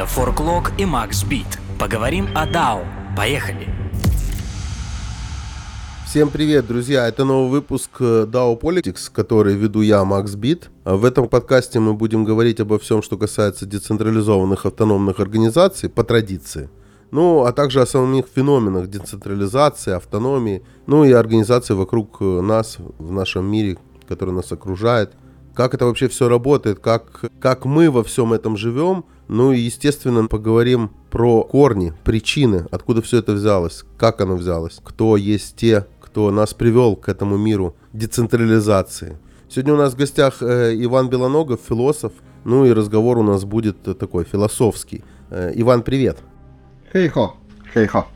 Это Форклог и Макс Бит. Поговорим о DAO. Поехали! Всем привет, друзья! Это новый выпуск э, DAO Politics, который веду я, Макс Бит. А В этом подкасте мы будем говорить обо всем, что касается децентрализованных автономных организаций по традиции. Ну, а также о самих феноменах децентрализации, автономии, ну и организации вокруг э, нас, в нашем мире, который нас окружает. Как это вообще все работает, как, как мы во всем этом живем. Ну и, естественно, поговорим про корни, причины, откуда все это взялось, как оно взялось, кто есть те, кто нас привел к этому миру децентрализации. Сегодня у нас в гостях э, Иван Белоногов, философ. Ну и разговор у нас будет такой философский. Э, Иван, привет. Хей-хо, хей-хо.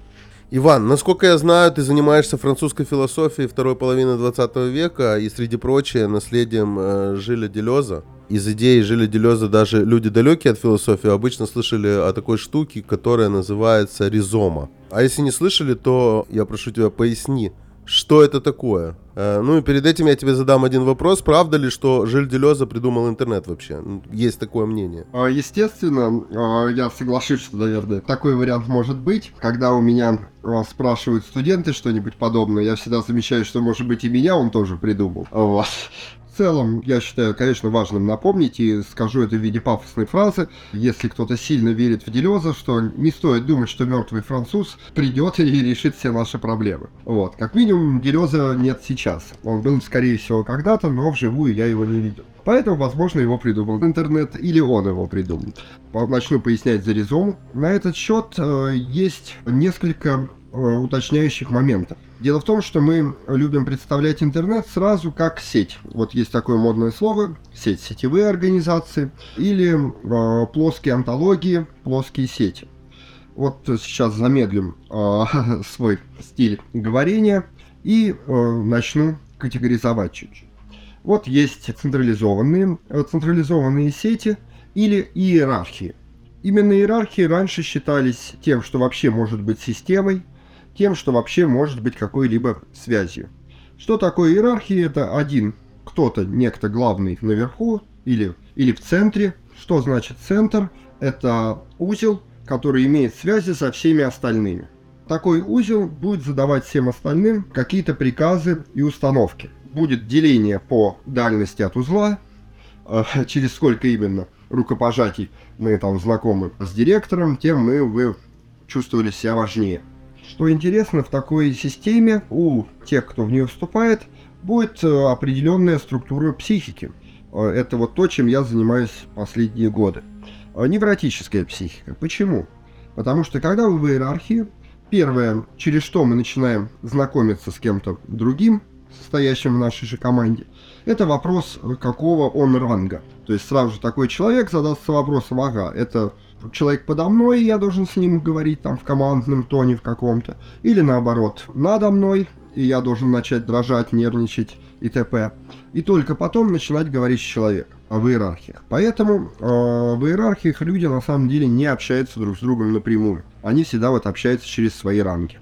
Иван, насколько я знаю, ты занимаешься французской философией второй половины 20 века и, среди прочего, наследием э, Жиля Делеза. Из идеи Жиля Делеза даже люди далекие от философии обычно слышали о такой штуке, которая называется ризома. А если не слышали, то я прошу тебя поясни, что это такое? Э, ну и перед этим я тебе задам один вопрос. Правда ли, что Жиль Делеза придумал интернет вообще? Есть такое мнение. А, Естественно, а, я соглашусь, что, наверное, такой вариант может быть. Когда у меня а, спрашивают студенты что-нибудь подобное, я всегда замечаю, что, может быть, и меня он тоже придумал. Вот. Целом, я считаю, конечно, важным напомнить, и скажу это в виде пафосной фразы, если кто-то сильно верит в Делеза, что не стоит думать, что мертвый француз придет и решит все наши проблемы. Вот. Как минимум, Делеза нет сейчас. Он был, скорее всего, когда-то, но вживую я его не видел. Поэтому, возможно, его придумал интернет или он его придумал. Начну пояснять за резон. На этот счет э, есть несколько уточняющих моментов. Дело в том, что мы любим представлять интернет сразу как сеть. Вот есть такое модное слово сеть, сетевые организации или э, плоские антологии, плоские сети. Вот сейчас замедлим э, свой стиль говорения и э, начну категоризовать чуть-чуть. Вот есть централизованные, централизованные сети или иерархии. Именно иерархии раньше считались тем, что вообще может быть системой, тем, что вообще может быть какой-либо связью. Что такое иерархия? Это один кто-то, некто главный наверху или, или в центре. Что значит центр? Это узел, который имеет связи со всеми остальными. Такой узел будет задавать всем остальным какие-то приказы и установки. Будет деление по дальности от узла, э, через сколько именно рукопожатий мы там знакомы с директором, тем мы вы чувствовали себя важнее. Что интересно, в такой системе у тех, кто в нее вступает, будет э, определенная структура психики. Э, это вот то, чем я занимаюсь последние годы. Э, невротическая психика. Почему? Потому что когда вы в иерархии, первое, через что мы начинаем знакомиться с кем-то другим, состоящим в нашей же команде, это вопрос, какого он ранга. То есть сразу же такой человек задастся вопросом, ага, это человек подо мной, и я должен с ним говорить там в командном тоне в каком-то. Или наоборот, надо мной, и я должен начать дрожать, нервничать и т.п. И только потом начинать говорить с человеком в иерархиях. Поэтому э, в иерархиях люди на самом деле не общаются друг с другом напрямую. Они всегда вот общаются через свои ранги.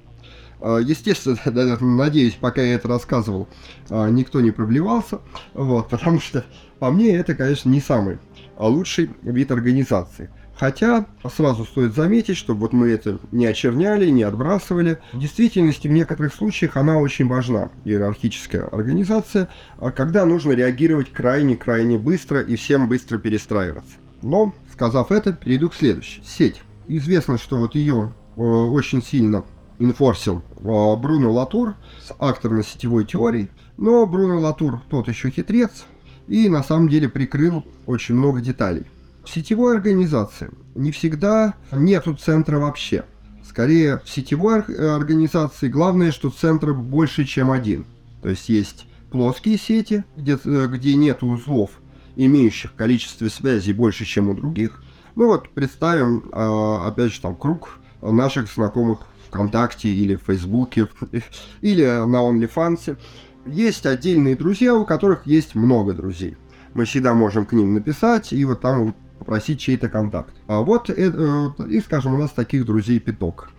Э, естественно, надеюсь, пока я это рассказывал, э, никто не проблевался, вот, потому что по мне это, конечно, не самый лучший вид организации. Хотя сразу стоит заметить, что вот мы это не очерняли, не отбрасывали. В действительности в некоторых случаях она очень важна, иерархическая организация, а когда нужно реагировать крайне-крайне быстро и всем быстро перестраиваться. Но, сказав это, перейду к следующей. Сеть. Известно, что вот ее э, очень сильно инфорсил э, Бруно Латур с акторно-сетевой теорией, но Бруно Латур тот еще хитрец и на самом деле прикрыл очень много деталей. В сетевой организации не всегда нету центра вообще. Скорее, в сетевой организации главное, что центр больше, чем один. То есть есть плоские сети, где, где нет узлов, имеющих количество связей больше, чем у других. Ну вот, представим, а, опять же, там круг наших знакомых ВКонтакте или в Фейсбуке, или на OnlyFans. Есть отдельные друзья, у которых есть много друзей. Мы всегда можем к ним написать, и вот там попросить чей-то контакт. А вот, э, э, и скажем, у нас таких друзей пяток.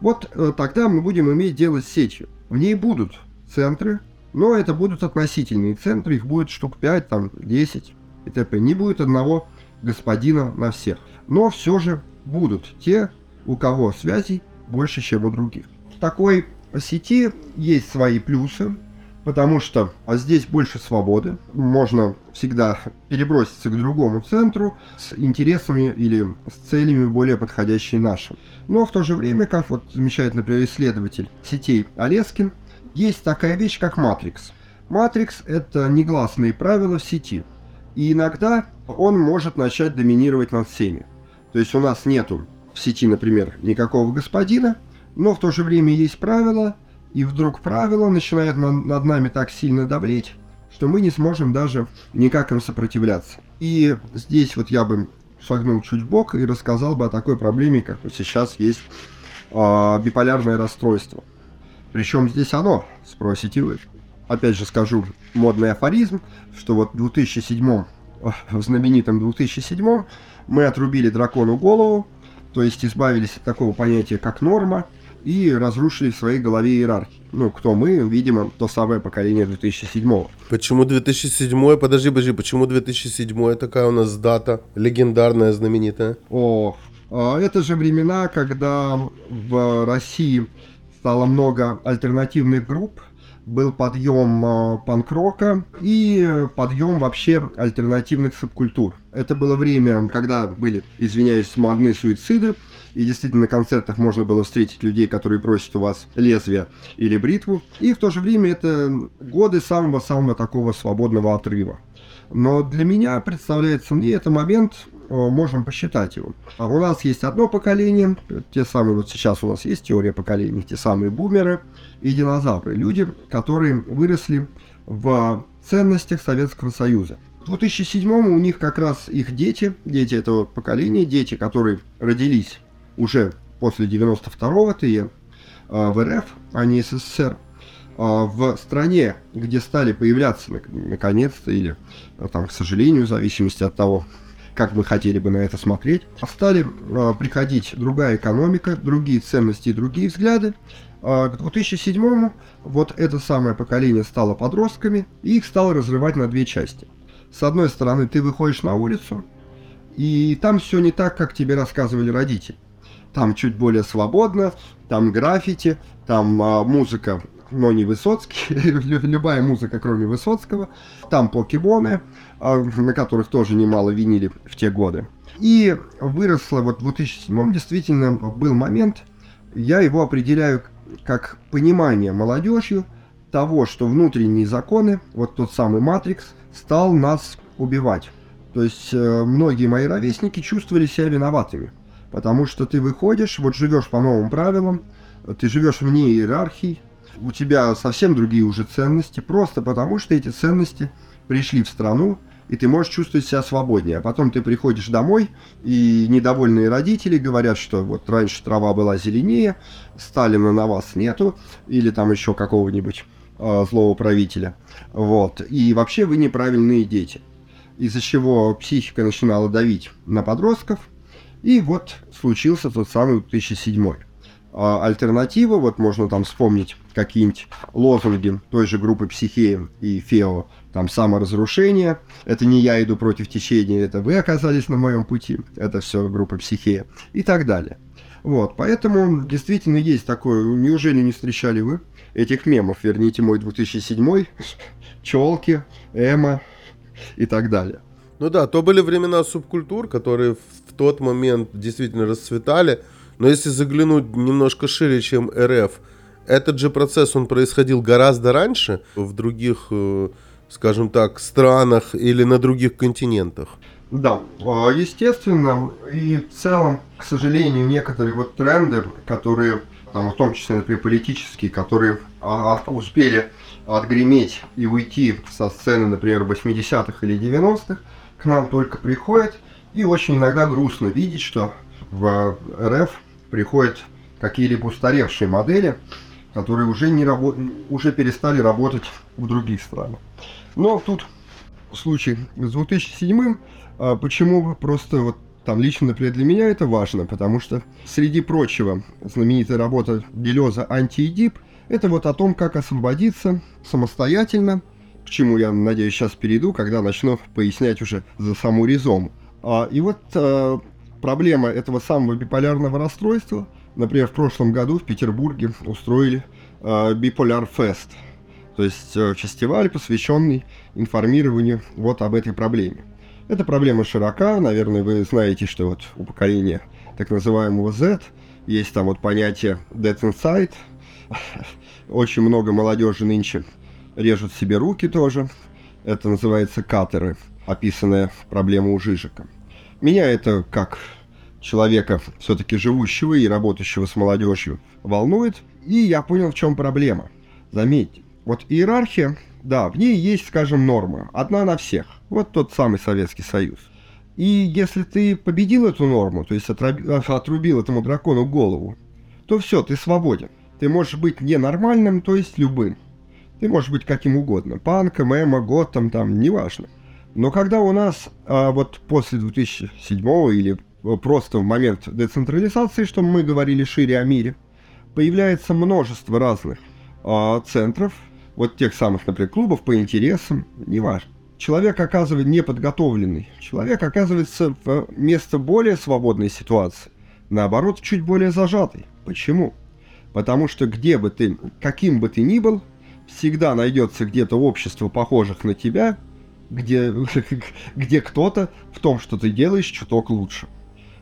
Вот э, тогда мы будем иметь дело с сетью. В ней будут центры, но это будут относительные центры, их будет штук 5, там 10 и т.п. Не будет одного господина на всех. Но все же будут те, у кого связей больше, чем у других. В такой сети есть свои плюсы, потому что а здесь больше свободы. Можно всегда переброситься к другому центру с интересами или с целями более подходящие нашим. Но в то же время, как вот замечает, например, исследователь сетей Олескин, есть такая вещь, как матрикс. Матрикс – это негласные правила в сети. И иногда он может начать доминировать над всеми. То есть у нас нету в сети, например, никакого господина, но в то же время есть правила, и вдруг правило начинает над нами так сильно давлеть, что мы не сможем даже никак им сопротивляться. И здесь вот я бы шагнул чуть бок и рассказал бы о такой проблеме, как вот сейчас есть э, биполярное расстройство. Причем здесь оно, спросите вы. Опять же скажу модный афоризм, что вот в 2007, в знаменитом 2007 мы отрубили дракону голову, то есть избавились от такого понятия, как норма, и разрушили в своей голове иерархию. Ну, кто мы, видимо, то самое поколение 2007 Почему 2007 Подожди, подожди, почему 2007 такая у нас дата легендарная, знаменитая? О, а, это же времена, когда в России стало много альтернативных групп, был подъем э, панк-рока и подъем вообще альтернативных субкультур. Это было время, когда были, извиняюсь, модны суициды, и действительно на концертах можно было встретить людей, которые просят у вас лезвие или бритву. И в то же время это годы самого-самого такого свободного отрыва. Но для меня представляется мне это момент, можем посчитать его. А у нас есть одно поколение, те самые, вот сейчас у нас есть теория поколений, те самые бумеры и динозавры, люди, которые выросли в ценностях Советского Союза. В 2007 у них как раз их дети, дети этого поколения, дети, которые родились уже после 92-го ТЕ в РФ, а не СССР, а, в стране, где стали появляться наконец-то, или а, там, к сожалению, в зависимости от того, как мы хотели бы на это смотреть, стали приходить другая экономика, другие ценности и другие взгляды. К 2007 вот это самое поколение стало подростками, и их стало разрывать на две части. С одной стороны, ты выходишь на улицу, и там все не так, как тебе рассказывали родители. Там чуть более свободно, там граффити, там а, музыка но не Высоцкий, любая музыка, кроме Высоцкого. Там покемоны, а, на которых тоже немало винили в те годы. И выросло вот в 2007 действительно был момент, я его определяю как понимание молодежью того, что внутренние законы, вот тот самый Матрикс, стал нас убивать. То есть э, многие мои ровесники чувствовали себя виноватыми, потому что ты выходишь, вот живешь по новым правилам, ты живешь вне иерархии, у тебя совсем другие уже ценности, просто потому что эти ценности пришли в страну, и ты можешь чувствовать себя свободнее. А потом ты приходишь домой, и недовольные родители говорят, что вот раньше трава была зеленее, Сталина на вас нету, или там еще какого-нибудь э, злого правителя. Вот. И вообще вы неправильные дети. Из-за чего психика начинала давить на подростков, и вот случился тот самый 2007 а альтернатива, вот можно там вспомнить какие-нибудь лозунги той же группы Психея и Фео, там саморазрушение, это не я иду против течения, это вы оказались на моем пути, это все группа Психея и так далее. Вот, поэтому действительно есть такое, неужели не встречали вы этих мемов, верните мой 2007, челки, эмо и так далее. Ну да, то были времена субкультур, которые в тот момент действительно расцветали, но если заглянуть немножко шире, чем РФ, этот же процесс, он происходил гораздо раньше в других, э, скажем так, странах или на других континентах. Да, а, естественно, и в целом, к сожалению, некоторые вот тренды, которые, там, в том числе, например, политические, которые а, успели отгреметь и уйти со сцены, например, 80-х или 90-х, к нам только приходят. И очень иногда грустно видеть, что в РФ приходят какие-либо устаревшие модели, которые уже, не рабо... уже перестали работать в других странах. Но тут случай с 2007 а почему просто вот там лично, например, для меня это важно, потому что среди прочего знаменитая работа Делеза «Анти-Эдип» это вот о том, как освободиться самостоятельно, к чему я, надеюсь, сейчас перейду, когда начну пояснять уже за саму ризому. А, и вот а, проблема этого самого биполярного расстройства. Например, в прошлом году в Петербурге устроили э, Bipolar Fest, то есть э, фестиваль, посвященный информированию вот об этой проблеме. Эта проблема широка, наверное, вы знаете, что вот у поколения так называемого Z есть там вот понятие Dead Inside, очень много молодежи нынче режут себе руки тоже, это называется катеры, описанная проблема у Жижика. Меня это как человека, все-таки живущего и работающего с молодежью, волнует, и я понял, в чем проблема. Заметьте, вот иерархия, да, в ней есть, скажем, норма, одна на всех. Вот тот самый Советский Союз. И если ты победил эту норму, то есть отрубил этому дракону голову, то все, ты свободен. Ты можешь быть ненормальным, то есть любым. Ты можешь быть каким угодно. Панком, эмо, готом, там, неважно. Но когда у нас а, вот после 2007 или просто в момент децентрализации, что мы говорили шире о мире, появляется множество разных а, центров, вот тех самых, например, клубов по интересам, неважно. Человек оказывается неподготовленный. Человек оказывается в место более свободной ситуации. Наоборот, чуть более зажатый. Почему? Потому что где бы ты, каким бы ты ни был, всегда найдется где-то общество похожих на тебя, где, где кто-то в том, что ты делаешь, чуток лучше.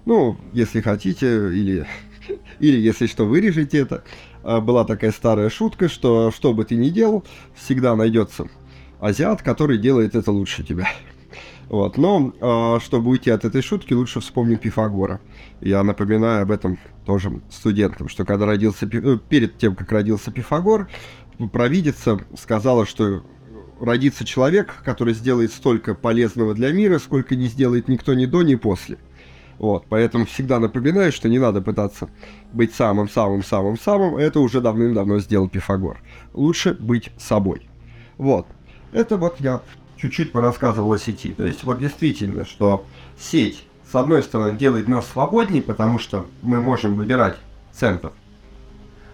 Ну, если хотите, или, или если что, вырежете это. А, была такая старая шутка, что что бы ты ни делал, всегда найдется азиат, который делает это лучше тебя. Вот. Но, э, чтобы уйти от этой шутки, лучше вспомнить Пифагора. Я напоминаю об этом тоже студентам, что когда родился, ну, перед тем, как родился Пифагор, провидица сказала, что родится человек, который сделает столько полезного для мира, сколько не сделает никто ни до, ни после. Вот, поэтому всегда напоминаю, что не надо пытаться быть самым-самым-самым-самым, это уже давным-давно сделал Пифагор. Лучше быть собой. Вот, это вот я чуть-чуть порассказывал о сети. То есть вот действительно, что сеть, с одной стороны, делает нас свободнее, потому что мы можем выбирать центр,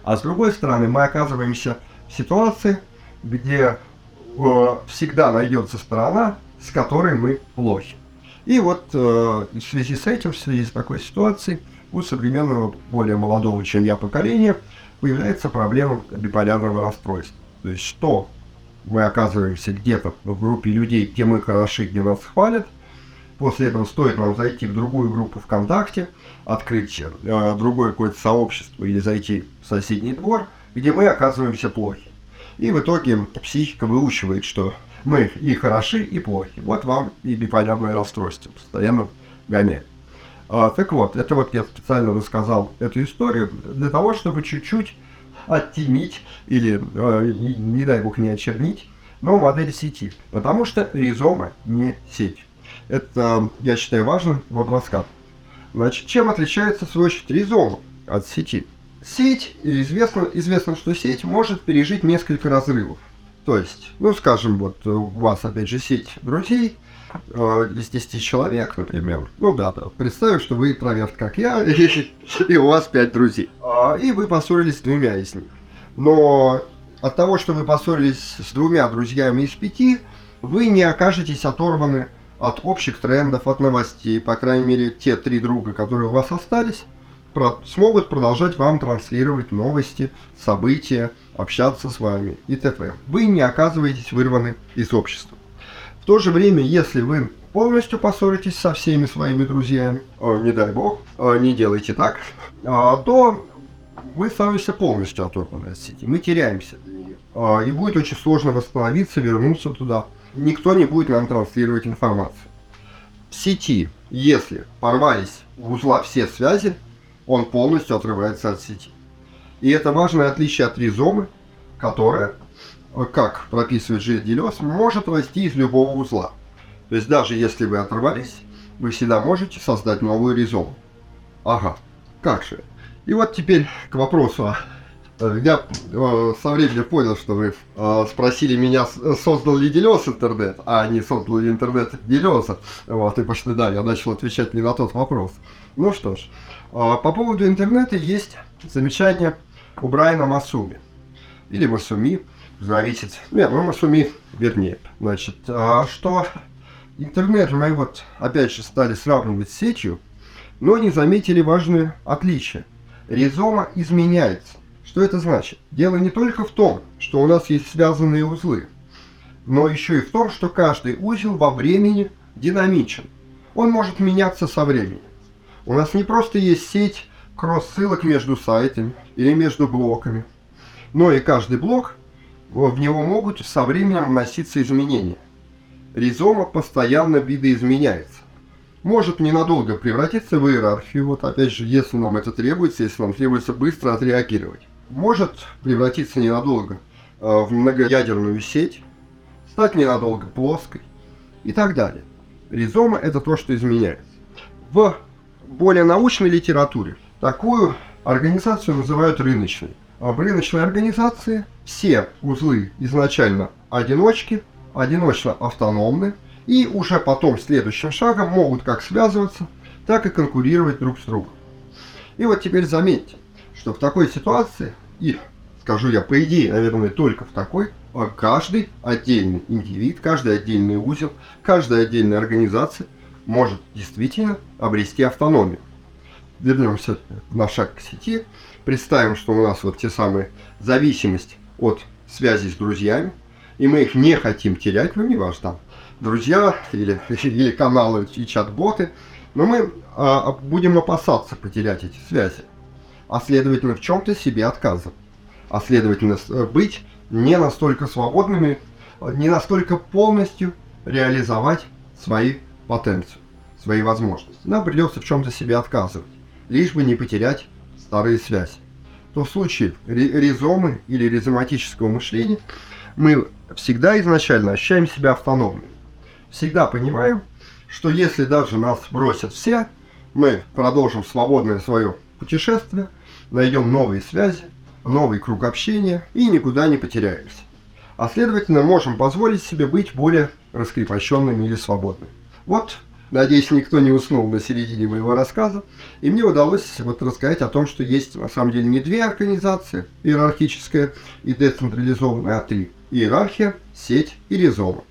а с другой стороны, мы оказываемся в ситуации, где всегда найдется сторона, с которой мы плохи. И вот э, в связи с этим, в связи с такой ситуацией, у современного, более молодого, чем я, поколения появляется проблема биполярного расстройства. То есть что мы оказываемся где-то в группе людей, где мы хороши, где нас хвалят. После этого стоит нам зайти в другую группу ВКонтакте, открыть э, другое какое-то сообщество или зайти в соседний двор, где мы оказываемся плохи. И в итоге психика выучивает, что мы и хороши, и плохи. Вот вам и биполярное расстройство постоянно гоняет. А, так вот, это вот я специально рассказал эту историю для того, чтобы чуть-чуть оттенить или, э, не, не дай бог, не очернить, но модель сети. Потому что ризома не сеть. Это, я считаю, важно в рассказ. Значит, чем отличается, очередь, ризома от сети? Сеть, известно, известно, что сеть может пережить несколько разрывов. То есть, ну, скажем, вот у вас, опять же, сеть друзей, э, из 10 человек, например. Ну да, да. Представим, что вы интроверт, как я, и, и у вас 5 друзей. А, и вы поссорились с двумя из них. Но от того, что вы поссорились с двумя друзьями из пяти, вы не окажетесь оторваны от общих трендов, от новостей. По крайней мере, те три друга, которые у вас остались, про смогут продолжать вам транслировать новости, события, общаться с вами и т.п. Вы не оказываетесь вырваны из общества. В то же время, если вы полностью поссоритесь со всеми своими друзьями, э, не дай бог, э, не делайте так, э, то вы становитесь полностью оторваны от сети. Мы теряемся И будет очень сложно восстановиться, вернуться туда. Никто не будет нам транслировать информацию. В сети, если порвались в узла все связи, он полностью отрывается от сети. И это важное отличие от ризомы, которая, как прописывает Жиль Делес, может расти из любого узла. То есть даже если вы оторвались, вы всегда можете создать новую ризому. Ага, как же. И вот теперь к вопросу. Я э, со временем понял, что вы э, спросили меня, создал ли Делес интернет, а не создал ли интернет Делеса. Вот, и пошли, да, я начал отвечать не на тот вопрос. Ну что ж, э, по поводу интернета есть замечание у Брайана Масуми. Или Масуми, зависит. Нет, ну Масуми вернее. Значит, что интернет мы вот опять же стали сравнивать с сетью, но не заметили важное отличие. Ризома изменяется. Что это значит? Дело не только в том, что у нас есть связанные узлы, но еще и в том, что каждый узел во времени динамичен. Он может меняться со временем. У нас не просто есть сеть кросс-ссылок между сайтами или между блоками, но и каждый блок, в него могут со временем вноситься изменения. Ризома постоянно видоизменяется. Может ненадолго превратиться в иерархию, вот опять же, если нам это требуется, если нам требуется быстро отреагировать. Может превратиться ненадолго э, в многоядерную сеть, стать ненадолго плоской и так далее. Ризома это то, что изменяется. В более научной литературе такую организацию называют рыночной. А в рыночной организации все узлы изначально одиночки, одиночно автономны, и уже потом следующим шагом могут как связываться, так и конкурировать друг с другом. И вот теперь заметьте, что в такой ситуации, и скажу я по идее, наверное, только в такой, а каждый отдельный индивид, каждый отдельный узел, каждая отдельная организация может действительно обрести автономию. Вернемся на шаг к сети. Представим, что у нас вот те самые зависимость от связи с друзьями, и мы их не хотим терять, ну не важно, там, друзья или, или каналы и чат-боты, но мы а, будем опасаться потерять эти связи, а следовательно в чем-то себе отказывать, а следовательно быть не настолько свободными, не настолько полностью реализовать свои потенцию, свои возможности. Нам придется в чем-то себе отказывать, лишь бы не потерять старые связи. То в случае ризомы или ризоматического мышления мы всегда изначально ощущаем себя автономными. Всегда понимаем, что если даже нас бросят все, мы продолжим свободное свое путешествие, найдем новые связи, новый круг общения и никуда не потеряемся. А следовательно, можем позволить себе быть более раскрепощенными или свободными. Вот, надеюсь, никто не уснул на середине моего рассказа, и мне удалось вот рассказать о том, что есть на самом деле не две организации, иерархическая и децентрализованная, а три. Иерархия, сеть и ризома.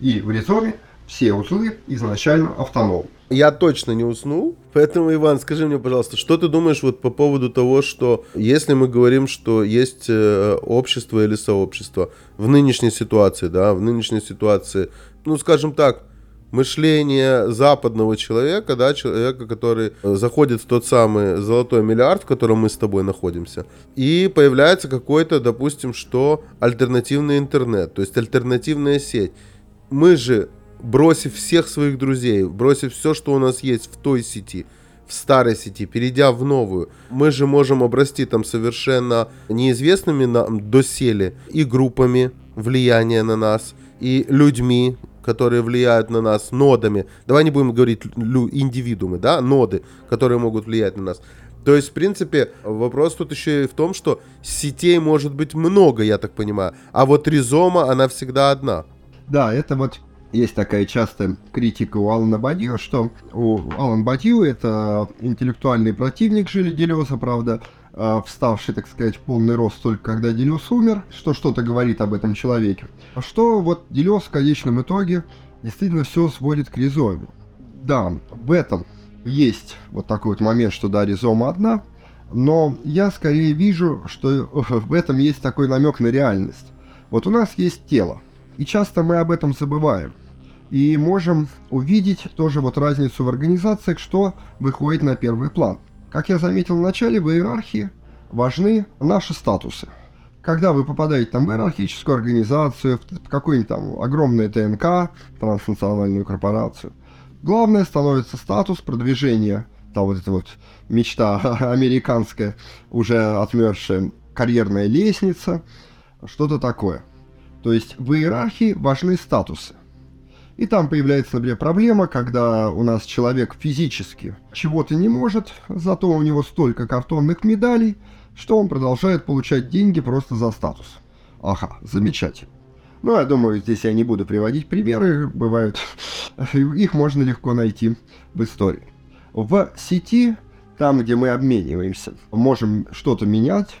И в ризоме все узлы изначально автономны я точно не уснул. Поэтому, Иван, скажи мне, пожалуйста, что ты думаешь вот по поводу того, что если мы говорим, что есть э, общество или сообщество в нынешней ситуации, да, в нынешней ситуации, ну, скажем так, мышление западного человека, да, человека, который заходит в тот самый золотой миллиард, в котором мы с тобой находимся, и появляется какой-то, допустим, что альтернативный интернет, то есть альтернативная сеть. Мы же бросив всех своих друзей, бросив все, что у нас есть в той сети, в старой сети, перейдя в новую, мы же можем обрасти там совершенно неизвестными нам доселе и группами влияния на нас, и людьми, которые влияют на нас, нодами. Давай не будем говорить индивидуумы, да, ноды, которые могут влиять на нас. То есть, в принципе, вопрос тут еще и в том, что сетей может быть много, я так понимаю, а вот ризома, она всегда одна. Да, это вот есть такая частая критика у Алана Бадью, что у Алан Бадью это интеллектуальный противник Жили Делеза, правда, а, вставший, так сказать, в полный рост только когда Делес умер, что что-то говорит об этом человеке. А что вот Делес в конечном итоге действительно все сводит к ризоме. Да, в этом есть вот такой вот момент, что да, ризома одна, но я скорее вижу, что в этом есть такой намек на реальность. Вот у нас есть тело, и часто мы об этом забываем и можем увидеть тоже вот разницу в организациях, что выходит на первый план. Как я заметил в начале, в иерархии важны наши статусы. Когда вы попадаете там в иерархическую организацию, в какую-нибудь там огромную ТНК, транснациональную корпорацию, главное становится статус продвижения, там вот эта вот мечта американская, уже отмершая карьерная лестница, что-то такое. То есть в иерархии важны статусы. И там появляется, например, проблема, когда у нас человек физически чего-то не может, зато у него столько картонных медалей, что он продолжает получать деньги просто за статус. Ага, замечательно. Ну, я думаю, здесь я не буду приводить примеры, бывают, их можно легко найти в истории. В сети, там, где мы обмениваемся, можем что-то менять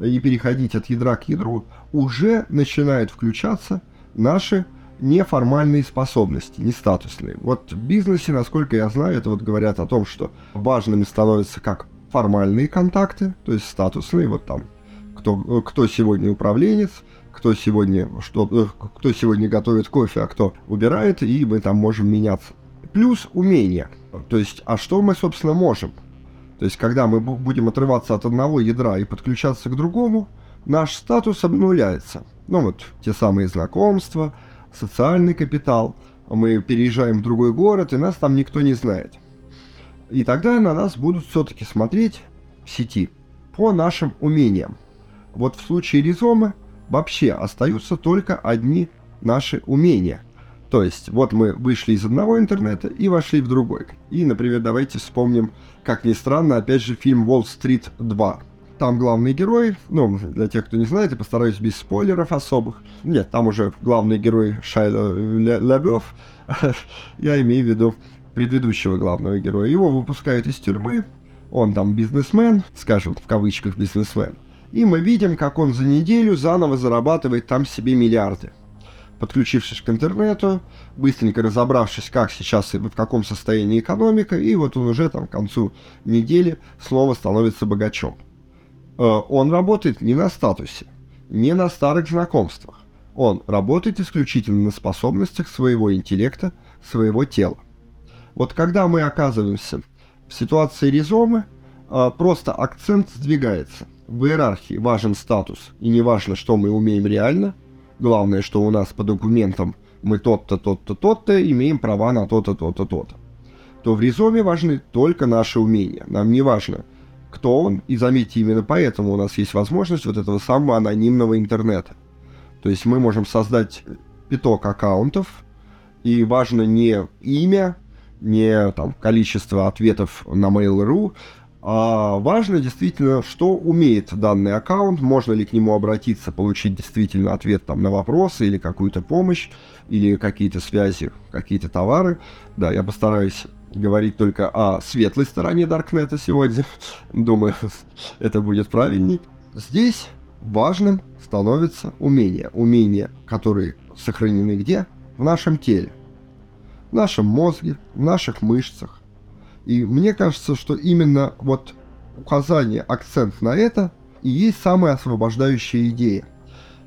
и переходить от ядра к ядру, уже начинают включаться наши неформальные способности, не статусные. Вот в бизнесе, насколько я знаю, это вот говорят о том, что важными становятся как формальные контакты, то есть статусные, вот там, кто, кто сегодня управленец, кто сегодня, что, кто сегодня готовит кофе, а кто убирает, и мы там можем меняться. Плюс умения. То есть, а что мы, собственно, можем? То есть, когда мы будем отрываться от одного ядра и подключаться к другому, наш статус обнуляется. Ну вот, те самые знакомства, социальный капитал. Мы переезжаем в другой город, и нас там никто не знает. И тогда на нас будут все-таки смотреть в сети по нашим умениям. Вот в случае ризомы вообще остаются только одни наши умения. То есть, вот мы вышли из одного интернета и вошли в другой. И, например, давайте вспомним, как ни странно, опять же, фильм «Уолл-стрит 2». Там главный герой, ну, для тех, кто не знает, я постараюсь без спойлеров особых. Нет, там уже главный герой Шайла Лябев, я имею в виду предыдущего главного героя. Его выпускают из тюрьмы, он там бизнесмен, скажем, в кавычках бизнесмен. И мы видим, как он за неделю заново зарабатывает там себе миллиарды. Подключившись к интернету, быстренько разобравшись, как сейчас и в каком состоянии экономика, и вот он уже там к концу недели снова становится богачом. Э, он работает не на статусе, не на старых знакомствах. Он работает исключительно на способностях своего интеллекта, своего тела. Вот когда мы оказываемся в ситуации ризомы, э, просто акцент сдвигается. В иерархии важен статус, и не важно, что мы умеем реально. Главное, что у нас по документам мы тот-то, тот-то, тот-то, имеем права на то-то, то-то, то-то. То в ризоме важны только наши умения. Нам не важно, кто он, и заметьте, именно поэтому у нас есть возможность вот этого самого анонимного интернета. То есть мы можем создать пяток аккаунтов, и важно не имя, не там, количество ответов на Mail.ru, а важно действительно, что умеет данный аккаунт, можно ли к нему обратиться, получить действительно ответ там, на вопросы или какую-то помощь, или какие-то связи, какие-то товары. Да, я постараюсь говорить только о светлой стороне Даркнета сегодня. Думаю, это будет правильней. Здесь важным становится умение. Умения, которые сохранены где? В нашем теле. В нашем мозге, в наших мышцах, и мне кажется, что именно вот указание, акцент на это и есть самая освобождающая идея.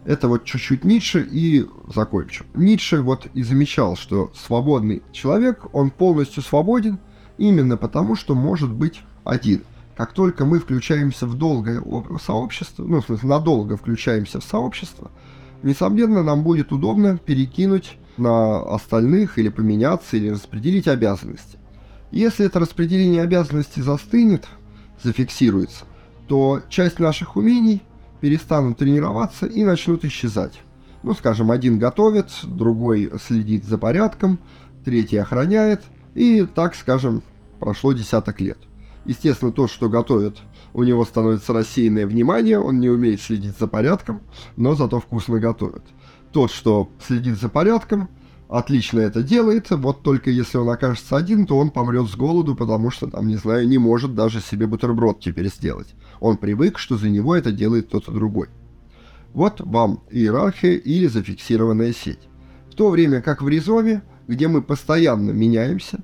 Это вот чуть-чуть Ницше и закончу. Ницше вот и замечал, что свободный человек, он полностью свободен именно потому, что может быть один. Как только мы включаемся в долгое сообщество, ну, в смысле, надолго включаемся в сообщество, несомненно, нам будет удобно перекинуть на остальных или поменяться, или распределить обязанности. Если это распределение обязанностей застынет, зафиксируется, то часть наших умений перестанут тренироваться и начнут исчезать. Ну, скажем, один готовит, другой следит за порядком, третий охраняет, и так, скажем, прошло десяток лет. Естественно, то, что готовит, у него становится рассеянное внимание, он не умеет следить за порядком, но зато вкусно готовит. Тот, что следит за порядком, отлично это делает, вот только если он окажется один, то он помрет с голоду, потому что, там, не знаю, не может даже себе бутерброд теперь сделать. Он привык, что за него это делает кто-то другой. Вот вам иерархия или зафиксированная сеть. В то время как в ризоме, где мы постоянно меняемся,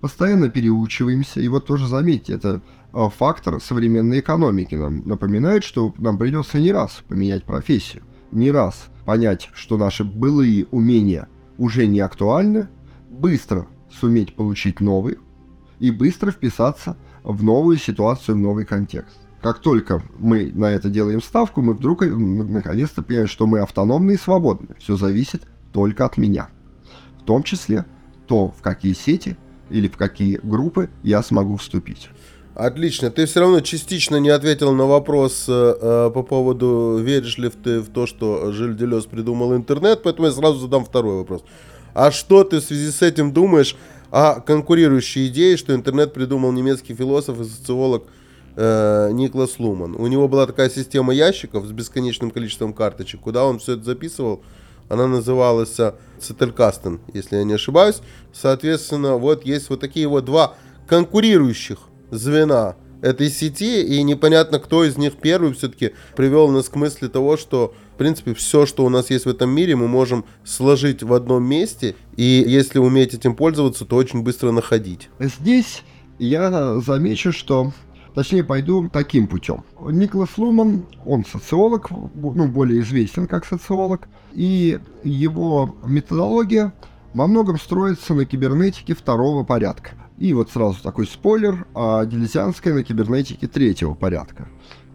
постоянно переучиваемся, и вот тоже заметьте, это а, фактор современной экономики нам напоминает, что нам придется не раз поменять профессию, не раз понять, что наши былые умения уже не актуальны, быстро суметь получить новый и быстро вписаться в новую ситуацию, в новый контекст. Как только мы на это делаем ставку, мы вдруг наконец-то понимаем, что мы автономны и свободны. Все зависит только от меня. В том числе то, в какие сети или в какие группы я смогу вступить. Отлично. Ты все равно частично не ответил на вопрос э, э по поводу, веришь ли ты в то, что Жиль Делес придумал интернет, поэтому я сразу задам второй вопрос. А что ты в связи с этим думаешь о конкурирующей идее, что интернет придумал немецкий философ и социолог э, Никлас Луман? У него была такая система ящиков с бесконечным количеством карточек, куда он все это записывал. Она называлась Цетелькастен, если я не ошибаюсь. Соответственно, вот есть вот такие вот два конкурирующих звена этой сети, и непонятно, кто из них первый все-таки привел нас к мысли того, что В принципе, все, что у нас есть в этом мире, мы можем сложить в одном месте, и если уметь этим пользоваться, то очень быстро находить. Здесь я замечу, что Точнее, пойду таким путем. Николас Луман, он социолог, ну, более известен как социолог, и его методология во многом строится на кибернетике второго порядка. И вот сразу такой спойлер, а дилетянская на кибернетике третьего порядка.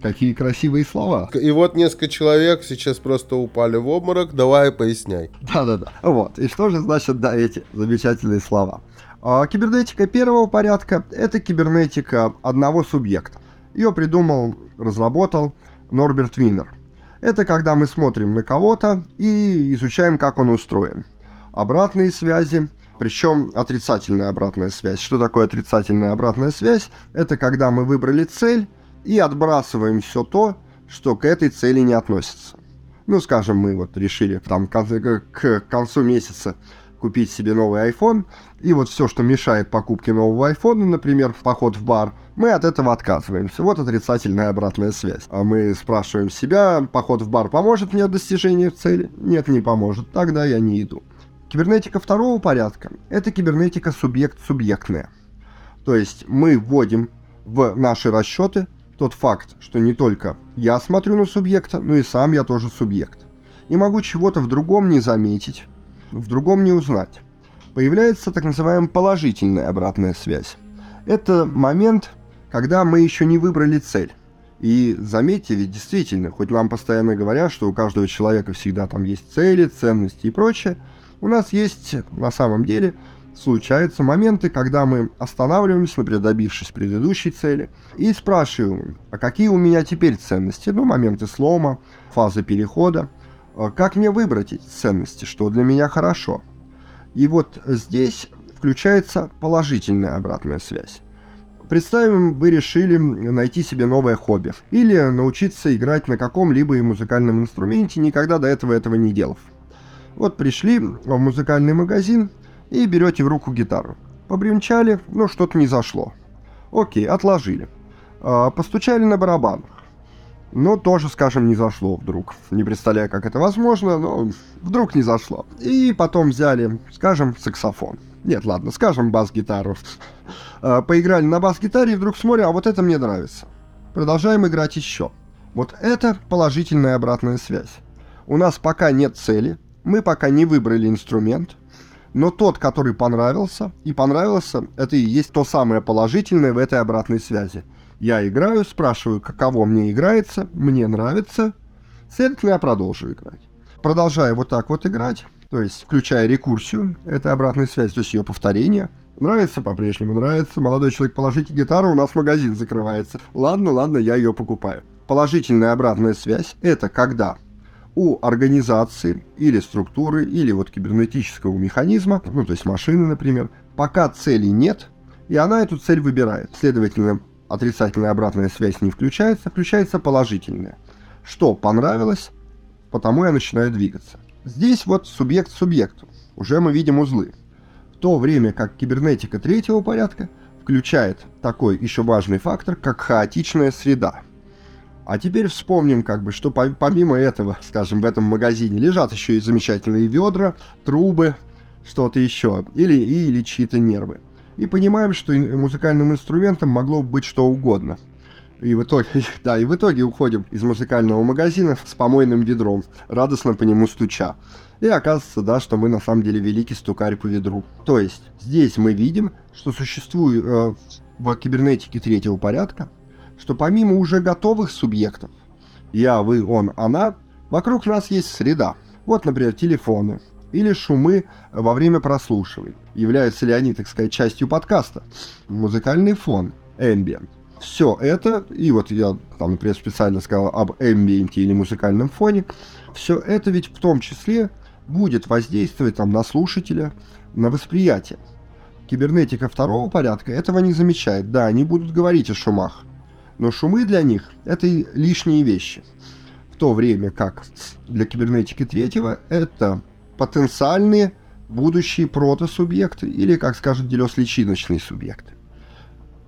Какие красивые слова. И вот несколько человек сейчас просто упали в обморок. Давай поясняй. Да-да-да. Вот. И что же значит, да, эти замечательные слова? А кибернетика первого порядка – это кибернетика одного субъекта. Ее придумал, разработал Норберт Винер. Это когда мы смотрим на кого-то и изучаем, как он устроен. Обратные связи, причем отрицательная обратная связь. Что такое отрицательная обратная связь? Это когда мы выбрали цель и отбрасываем все то, что к этой цели не относится. Ну, скажем, мы вот решили там к концу месяца купить себе новый iPhone, и вот все, что мешает покупке нового iPhone, например, поход в бар, мы от этого отказываемся. Вот отрицательная обратная связь. А мы спрашиваем себя, поход в бар поможет мне в достижении цели? Нет, не поможет. Тогда я не иду. Кибернетика второго порядка – это кибернетика субъект-субъектная. То есть мы вводим в наши расчеты тот факт, что не только я смотрю на субъекта, но и сам я тоже субъект. И могу чего-то в другом не заметить, в другом не узнать. Появляется так называемая положительная обратная связь. Это момент, когда мы еще не выбрали цель. И заметьте, ведь действительно, хоть вам постоянно говорят, что у каждого человека всегда там есть цели, ценности и прочее, у нас есть на самом деле случаются моменты, когда мы останавливаемся, например, добившись предыдущей цели, и спрашиваем, а какие у меня теперь ценности, ну, моменты слома, фазы перехода, а как мне выбрать эти ценности, что для меня хорошо. И вот здесь включается положительная обратная связь. Представим, вы решили найти себе новое хобби или научиться играть на каком-либо музыкальном инструменте, никогда до этого этого не делав. Вот пришли в музыкальный магазин и берете в руку гитару. Побренчали, но что-то не зашло. Окей, отложили. А, постучали на барабанах. Но тоже, скажем, не зашло вдруг. Не представляю, как это возможно, но вдруг не зашло. И потом взяли, скажем, саксофон. Нет, ладно, скажем, бас-гитару. А, поиграли на бас-гитаре и вдруг смотрим, а вот это мне нравится. Продолжаем играть еще. Вот это положительная обратная связь. У нас пока нет цели, мы пока не выбрали инструмент, но тот, который понравился, и понравился, это и есть то самое положительное в этой обратной связи – я играю, спрашиваю, каково мне играется, мне нравится, следовательно, я продолжу играть. Продолжаю вот так вот играть, то есть включая рекурсию, это обратная связь, то есть ее повторение. Нравится, по-прежнему нравится. Молодой человек, положите гитару, у нас магазин закрывается. Ладно, ладно, я ее покупаю. Положительная обратная связь – это когда у организации или структуры, или вот кибернетического механизма, ну то есть машины, например, пока цели нет, и она эту цель выбирает. Следовательно, отрицательная обратная связь не включается, включается положительная. Что понравилось, потому я начинаю двигаться. Здесь вот субъект субъекту. Уже мы видим узлы. В то время как кибернетика третьего порядка включает такой еще важный фактор, как хаотичная среда. А теперь вспомним, как бы, что помимо этого, скажем, в этом магазине лежат еще и замечательные ведра, трубы, что-то еще, или, или чьи-то нервы и понимаем, что музыкальным инструментом могло быть что угодно. И в итоге, да, и в итоге уходим из музыкального магазина с помойным ведром, радостно по нему стуча. И оказывается, да, что мы на самом деле великий стукарь по ведру. То есть, здесь мы видим, что существует э, в кибернетике третьего порядка, что помимо уже готовых субъектов, я, вы, он, она, вокруг нас есть среда. Вот, например, телефоны, или шумы во время прослушивания. Являются ли они, так сказать, частью подкаста? Музыкальный фон, ambient. Все это, и вот я там, например, специально сказал об эмбиенте или музыкальном фоне, все это ведь в том числе будет воздействовать там на слушателя, на восприятие. Кибернетика второго порядка этого не замечает. Да, они будут говорить о шумах, но шумы для них – это лишние вещи. В то время как для кибернетики третьего это потенциальные будущие протосубъекты или, как скажут Делес, личиночные субъекты.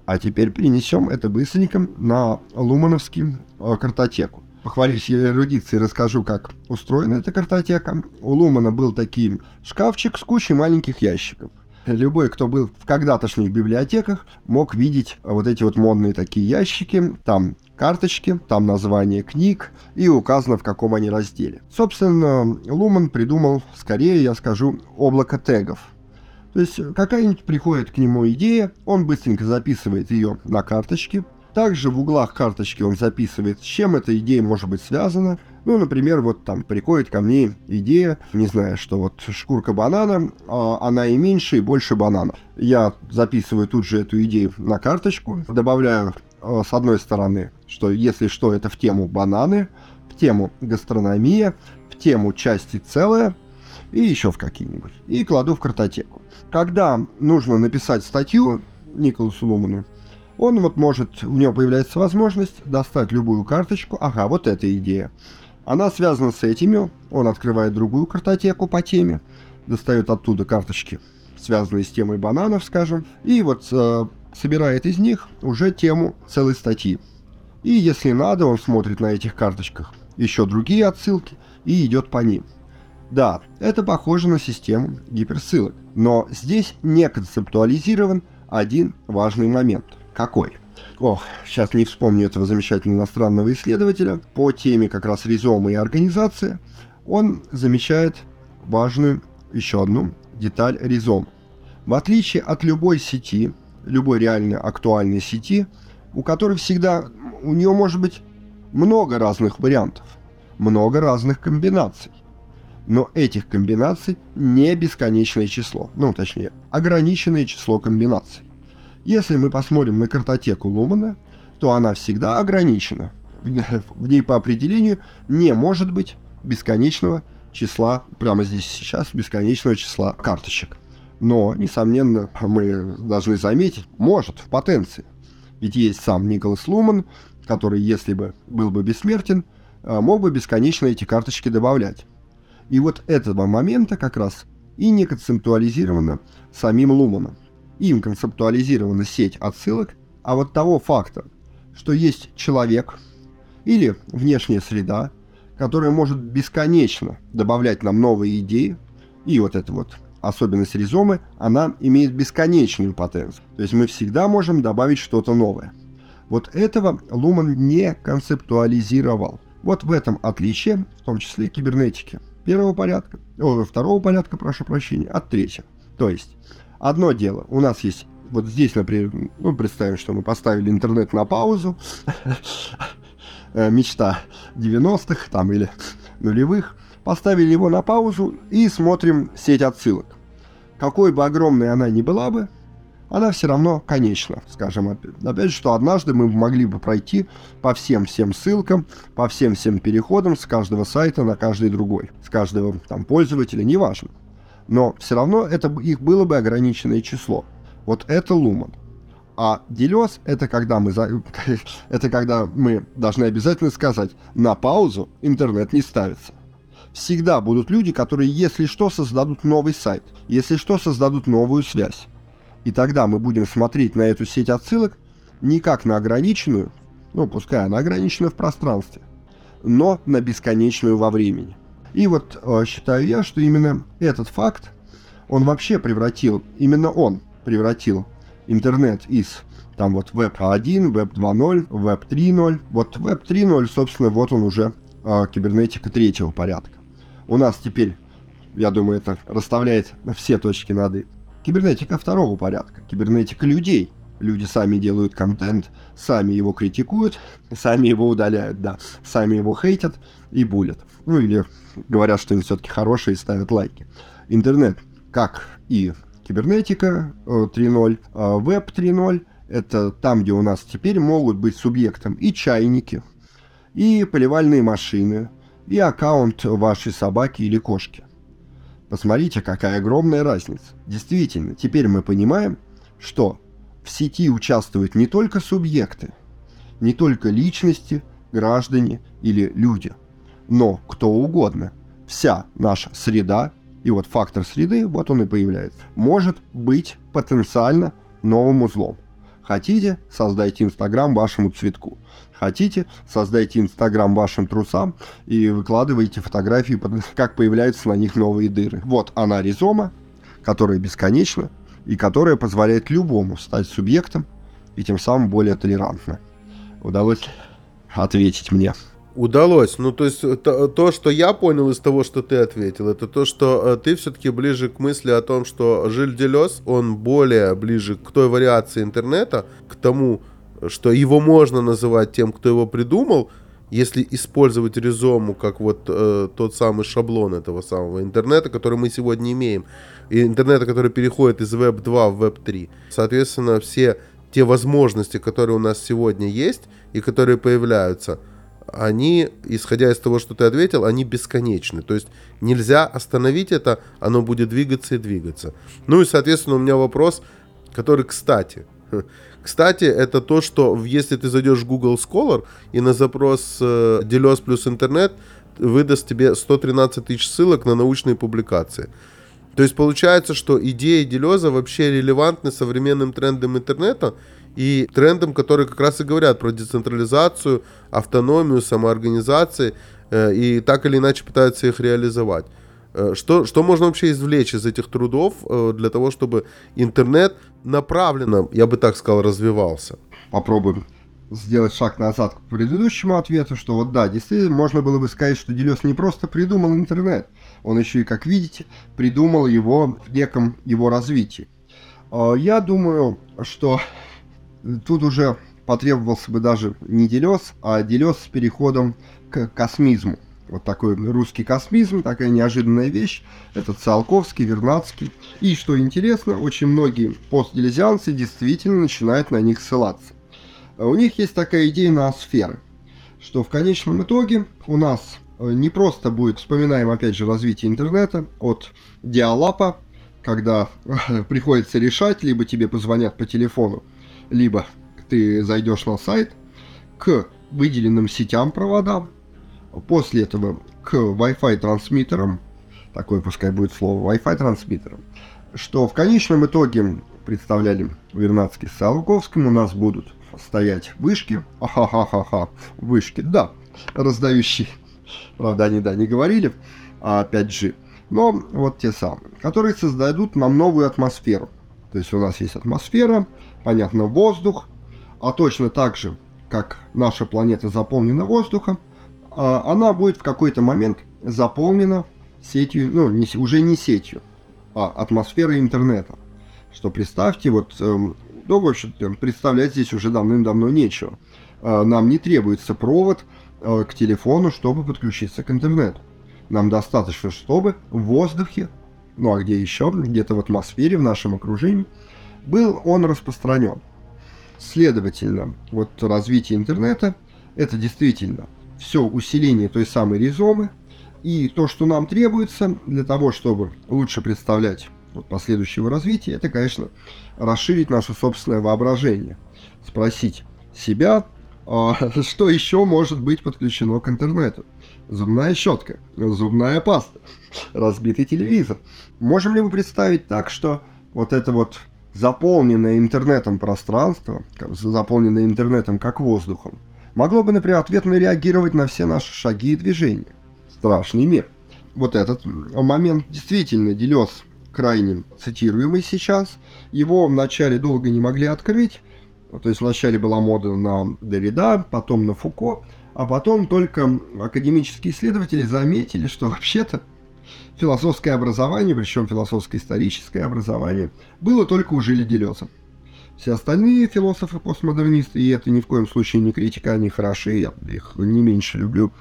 А теперь перенесем это быстренько на лумановский э, картотеку. похвалюсь я эрудицией, расскажу, как устроена эта картотека. У Лумана был такой шкафчик с кучей маленьких ящиков. Любой, кто был в когда-тошних библиотеках, мог видеть вот эти вот модные такие ящики. Там карточки, там название книг и указано, в каком они разделе. Собственно, Луман придумал, скорее я скажу, облако тегов. То есть какая-нибудь приходит к нему идея, он быстренько записывает ее на карточке, также в углах карточки он записывает, с чем эта идея может быть связана. Ну, например, вот там приходит ко мне идея, не знаю, что вот шкурка банана, а она и меньше, и больше банана. Я записываю тут же эту идею на карточку, добавляю а, с одной стороны, что если что, это в тему бананы, в тему гастрономия, в тему части целое, и еще в какие-нибудь. И кладу в картотеку. Когда нужно написать статью Николасу Луману, он вот может, у него появляется возможность достать любую карточку. Ага, вот эта идея. Она связана с этими. Он открывает другую картотеку по теме, достает оттуда карточки, связанные с темой бананов, скажем, и вот э, собирает из них уже тему целой статьи. И если надо, он смотрит на этих карточках еще другие отсылки и идет по ним. Да, это похоже на систему гиперссылок, но здесь не концептуализирован один важный момент – какой? Ох, сейчас не вспомню этого замечательного иностранного исследователя. По теме как раз ризомы и организация он замечает важную еще одну деталь ризом. В отличие от любой сети, любой реально актуальной сети, у которой всегда, у нее может быть много разных вариантов, много разных комбинаций. Но этих комбинаций не бесконечное число, ну точнее, ограниченное число комбинаций. Если мы посмотрим на картотеку Лумана, то она всегда ограничена. В ней по определению не может быть бесконечного числа, прямо здесь сейчас, бесконечного числа карточек. Но, несомненно, мы должны заметить, может, в потенции. Ведь есть сам Николас Луман, который, если бы был бы бессмертен, э, мог бы бесконечно эти карточки добавлять. И вот этого момента как раз и не концептуализировано самим Луманом им концептуализирована сеть отсылок, а вот того факта, что есть человек или внешняя среда, которая может бесконечно добавлять нам новые идеи, и вот эта вот особенность ризомы, она имеет бесконечную потенцию. То есть мы всегда можем добавить что-то новое. Вот этого Луман не концептуализировал. Вот в этом отличие, в том числе кибернетики первого порядка, о, второго порядка, прошу прощения, от третьего. То есть Одно дело, у нас есть вот здесь, например, ну, представим, что мы поставили интернет на паузу, э, мечта 90-х там или нулевых, поставили его на паузу и смотрим сеть отсылок. Какой бы огромной она ни была бы, она все равно конечна, скажем опять. Опять что однажды мы могли бы пройти по всем-всем ссылкам, по всем-всем переходам с каждого сайта на каждый другой, с каждого там пользователя, неважно но все равно это их было бы ограниченное число. Вот это луман. А делес это когда мы за... это когда мы должны обязательно сказать на паузу интернет не ставится. Всегда будут люди, которые, если что, создадут новый сайт, если что, создадут новую связь. И тогда мы будем смотреть на эту сеть отсылок не как на ограниченную, ну пускай она ограничена в пространстве, но на бесконечную во времени. И вот э, считаю я, что именно этот факт, он вообще превратил, именно он превратил интернет из там вот веб 1, веб 2.0, веб 3.0. Вот веб 3.0, собственно, вот он уже э, кибернетика третьего порядка. У нас теперь, я думаю, это расставляет все точки над «и». Кибернетика второго порядка, кибернетика людей – Люди сами делают контент, сами его критикуют, сами его удаляют, да, сами его хейтят и булят. Ну или говорят, что они все-таки хорошие и ставят лайки. Интернет, как и кибернетика 3.0, э, а веб 3.0, это там, где у нас теперь могут быть субъектом и чайники, и поливальные машины, и аккаунт вашей собаки или кошки. Посмотрите, какая огромная разница. Действительно, теперь мы понимаем, что в сети участвуют не только субъекты, не только личности, граждане или люди, но кто угодно. Вся наша среда, и вот фактор среды, вот он и появляется, может быть потенциально новым узлом. Хотите, создайте Инстаграм вашему цветку. Хотите, создайте Инстаграм вашим трусам и выкладывайте фотографии, как появляются на них новые дыры. Вот она ризома, которая бесконечна и которая позволяет любому стать субъектом и тем самым более толерантно. Удалось ответить мне. Удалось. Ну, то есть то, то, что я понял из того, что ты ответил, это то, что э, ты все-таки ближе к мысли о том, что Жиль Делес, он более ближе к той вариации интернета, к тому, что его можно называть тем, кто его придумал, если использовать ризому как вот э, тот самый шаблон этого самого интернета, который мы сегодня имеем, интернета, который переходит из Web 2 в Web 3. Соответственно, все те возможности, которые у нас сегодня есть и которые появляются, они, исходя из того, что ты ответил, они бесконечны. То есть нельзя остановить это, оно будет двигаться и двигаться. Ну и, соответственно, у меня вопрос, который, кстати, кстати, это то, что если ты зайдешь в Google Scholar и на запрос э, Делес плюс интернет выдаст тебе 113 тысяч ссылок на научные публикации. То есть получается, что идеи Делеза вообще релевантны современным трендам интернета и трендам, которые как раз и говорят про децентрализацию, автономию, самоорганизации э, и так или иначе пытаются их реализовать. Э, что, что можно вообще извлечь из этих трудов э, для того, чтобы интернет направленно, я бы так сказал, развивался? Попробуем сделать шаг назад к предыдущему ответу, что вот да, действительно, можно было бы сказать, что Делес не просто придумал интернет, он еще и, как видите, придумал его в неком его развитии. А, я думаю, что тут уже потребовался бы даже не Делес, а Делес с переходом к космизму. Вот такой русский космизм, такая неожиданная вещь. Это Циолковский, Вернадский. И, что интересно, очень многие постделезианцы действительно начинают на них ссылаться. У них есть такая идея на сферы, что в конечном итоге у нас не просто будет, вспоминаем опять же развитие интернета, от диалапа, когда приходится решать, либо тебе позвонят по телефону, либо ты зайдешь на сайт, к выделенным сетям проводам, после этого к Wi-Fi трансмиттерам, такое пускай будет слово, Wi-Fi трансмиттерам, что в конечном итоге представляли Вернадский с Салковским, у нас будут стоять вышки, ахахахаха, вышки, да, раздающие, правда, они, да, не говорили, а 5G, но вот те самые, которые создадут нам новую атмосферу. То есть у нас есть атмосфера, понятно, воздух, а точно так же, как наша планета заполнена воздухом, а она будет в какой-то момент заполнена сетью, ну, не, уже не сетью, а атмосферой интернета. Что представьте, вот эм, ну, в общем-то, представлять здесь уже давным-давно нечего. А, нам не требуется провод к телефону, чтобы подключиться к интернету. Нам достаточно, чтобы в воздухе, ну а где еще, где-то в атмосфере, в нашем окружении, был он распространен. Следовательно, вот развитие интернета – это действительно все усиление той самой ризомы, и то, что нам требуется для того, чтобы лучше представлять вот, последующего развития, это, конечно, расширить наше собственное воображение. Спросить себя, что еще может быть подключено к интернету. Зубная щетка, зубная паста, разбитый телевизор. Можем ли мы представить так, что вот это вот заполненное интернетом пространство, заполненное интернетом как воздухом, могло бы, например, ответно реагировать на все наши шаги и движения. Страшный мир. Вот этот момент действительно Делес крайне цитируемый сейчас. Его вначале долго не могли открыть. То есть вначале была мода на Derrida, потом на Фуко, а потом только академические исследователи заметили, что вообще-то философское образование, причем философско-историческое образование, было только у Жиля Делеза. Все остальные философы-постмодернисты, и это ни в коем случае не критика, они хороши, я их не меньше люблю.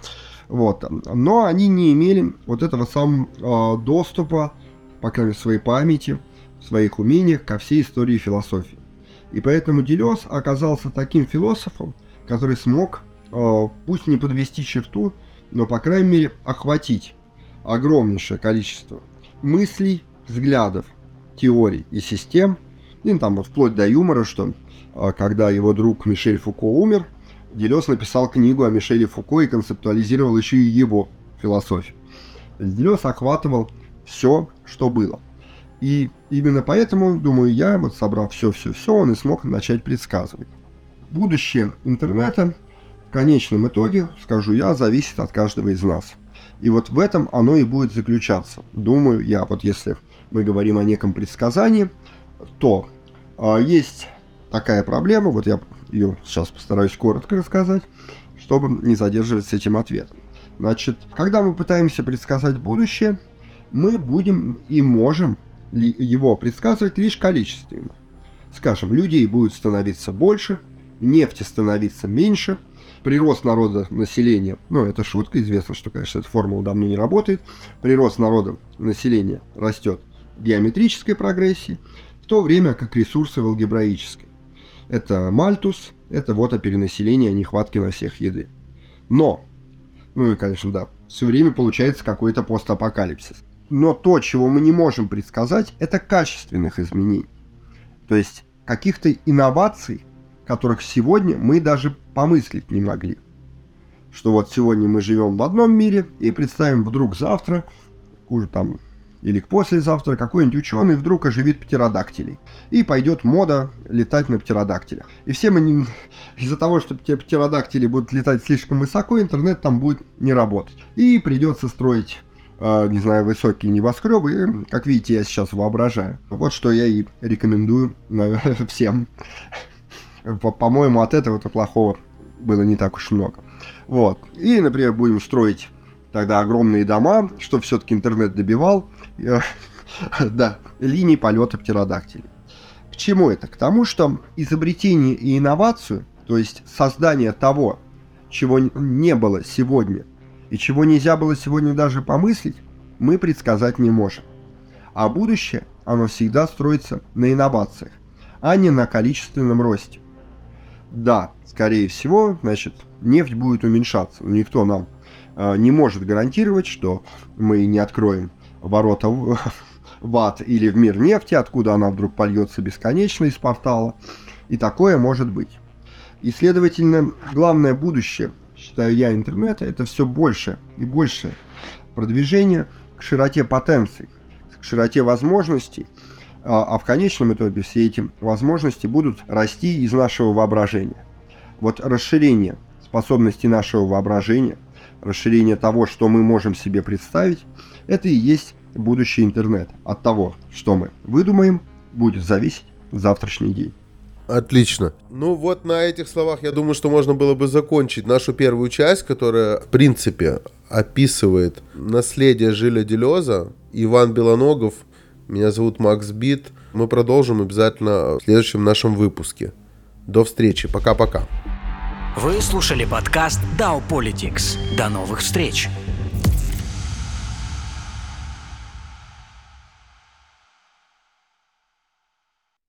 Вот. Но они не имели вот этого самого э, доступа по крайней мере, своей памяти, своих умениях ко всей истории философии. И поэтому Делес оказался таким философом, который смог, э, пусть не подвести черту, но, по крайней мере, охватить огромнейшее количество мыслей, взглядов, теорий и систем, и там вот вплоть до юмора, что э, когда его друг Мишель Фуко умер, Делес написал книгу о Мишеле Фуко и концептуализировал еще и его философию. Делес охватывал все, что было. И Именно поэтому, думаю, я, вот собрав все-все-все, он и смог начать предсказывать. Будущее интернета в конечном итоге, скажу я, зависит от каждого из нас. И вот в этом оно и будет заключаться. Думаю я, вот если мы говорим о неком предсказании, то э, есть такая проблема, вот я ее сейчас постараюсь коротко рассказать, чтобы не задерживаться этим ответом. Значит, когда мы пытаемся предсказать будущее, мы будем и можем его предсказывать лишь количественно. Скажем, людей будет становиться больше, нефти становиться меньше, прирост народа населения, ну это шутка, известно, что, конечно, эта формула давно не работает, прирост народа населения растет в геометрической прогрессии, в то время как ресурсы в алгебраической. Это Мальтус, это вот о перенаселении, о нехватке на всех еды. Но, ну и, конечно, да, все время получается какой-то постапокалипсис. Но то, чего мы не можем предсказать, это качественных изменений. То есть каких-то инноваций, которых сегодня мы даже помыслить не могли. Что вот сегодня мы живем в одном мире и представим вдруг завтра, уже там или послезавтра какой-нибудь ученый вдруг оживит птеродактилей. И пойдет мода летать на птеродактилях. И все мы не... из-за того, что те птеродактили будут летать слишком высоко, интернет там будет не работать. И придется строить не знаю, высокие небоскребы. Как видите, я сейчас воображаю. Вот что я и рекомендую наверное, всем. По-моему, от этого-то плохого было не так уж много. Вот. И, например, будем строить тогда огромные дома, чтобы все-таки интернет добивал. Да, линии полета птеродактилей. К чему это? К тому, что изобретение и инновацию, то есть создание того, чего не было сегодня, и чего нельзя было сегодня даже помыслить, мы предсказать не можем. А будущее, оно всегда строится на инновациях, а не на количественном росте. Да, скорее всего, значит, нефть будет уменьшаться. Но никто нам э, не может гарантировать, что мы не откроем ворота в, ад или в мир нефти, откуда она вдруг польется бесконечно из портала. И такое может быть. И, следовательно, главное будущее, считаю я, интернета, это все больше и больше продвижение к широте потенций, к широте возможностей, а, а в конечном итоге все эти возможности будут расти из нашего воображения. Вот расширение способностей нашего воображения, расширение того, что мы можем себе представить, это и есть будущий интернет. От того, что мы выдумаем, будет зависеть завтрашний день. Отлично. Ну вот на этих словах я думаю, что можно было бы закончить нашу первую часть, которая, в принципе, описывает наследие Жиля Делеза. Иван Белоногов меня зовут Макс Бит. Мы продолжим обязательно в следующем нашем выпуске. До встречи. Пока-пока. Вы слушали подкаст DAO Politics. До новых встреч!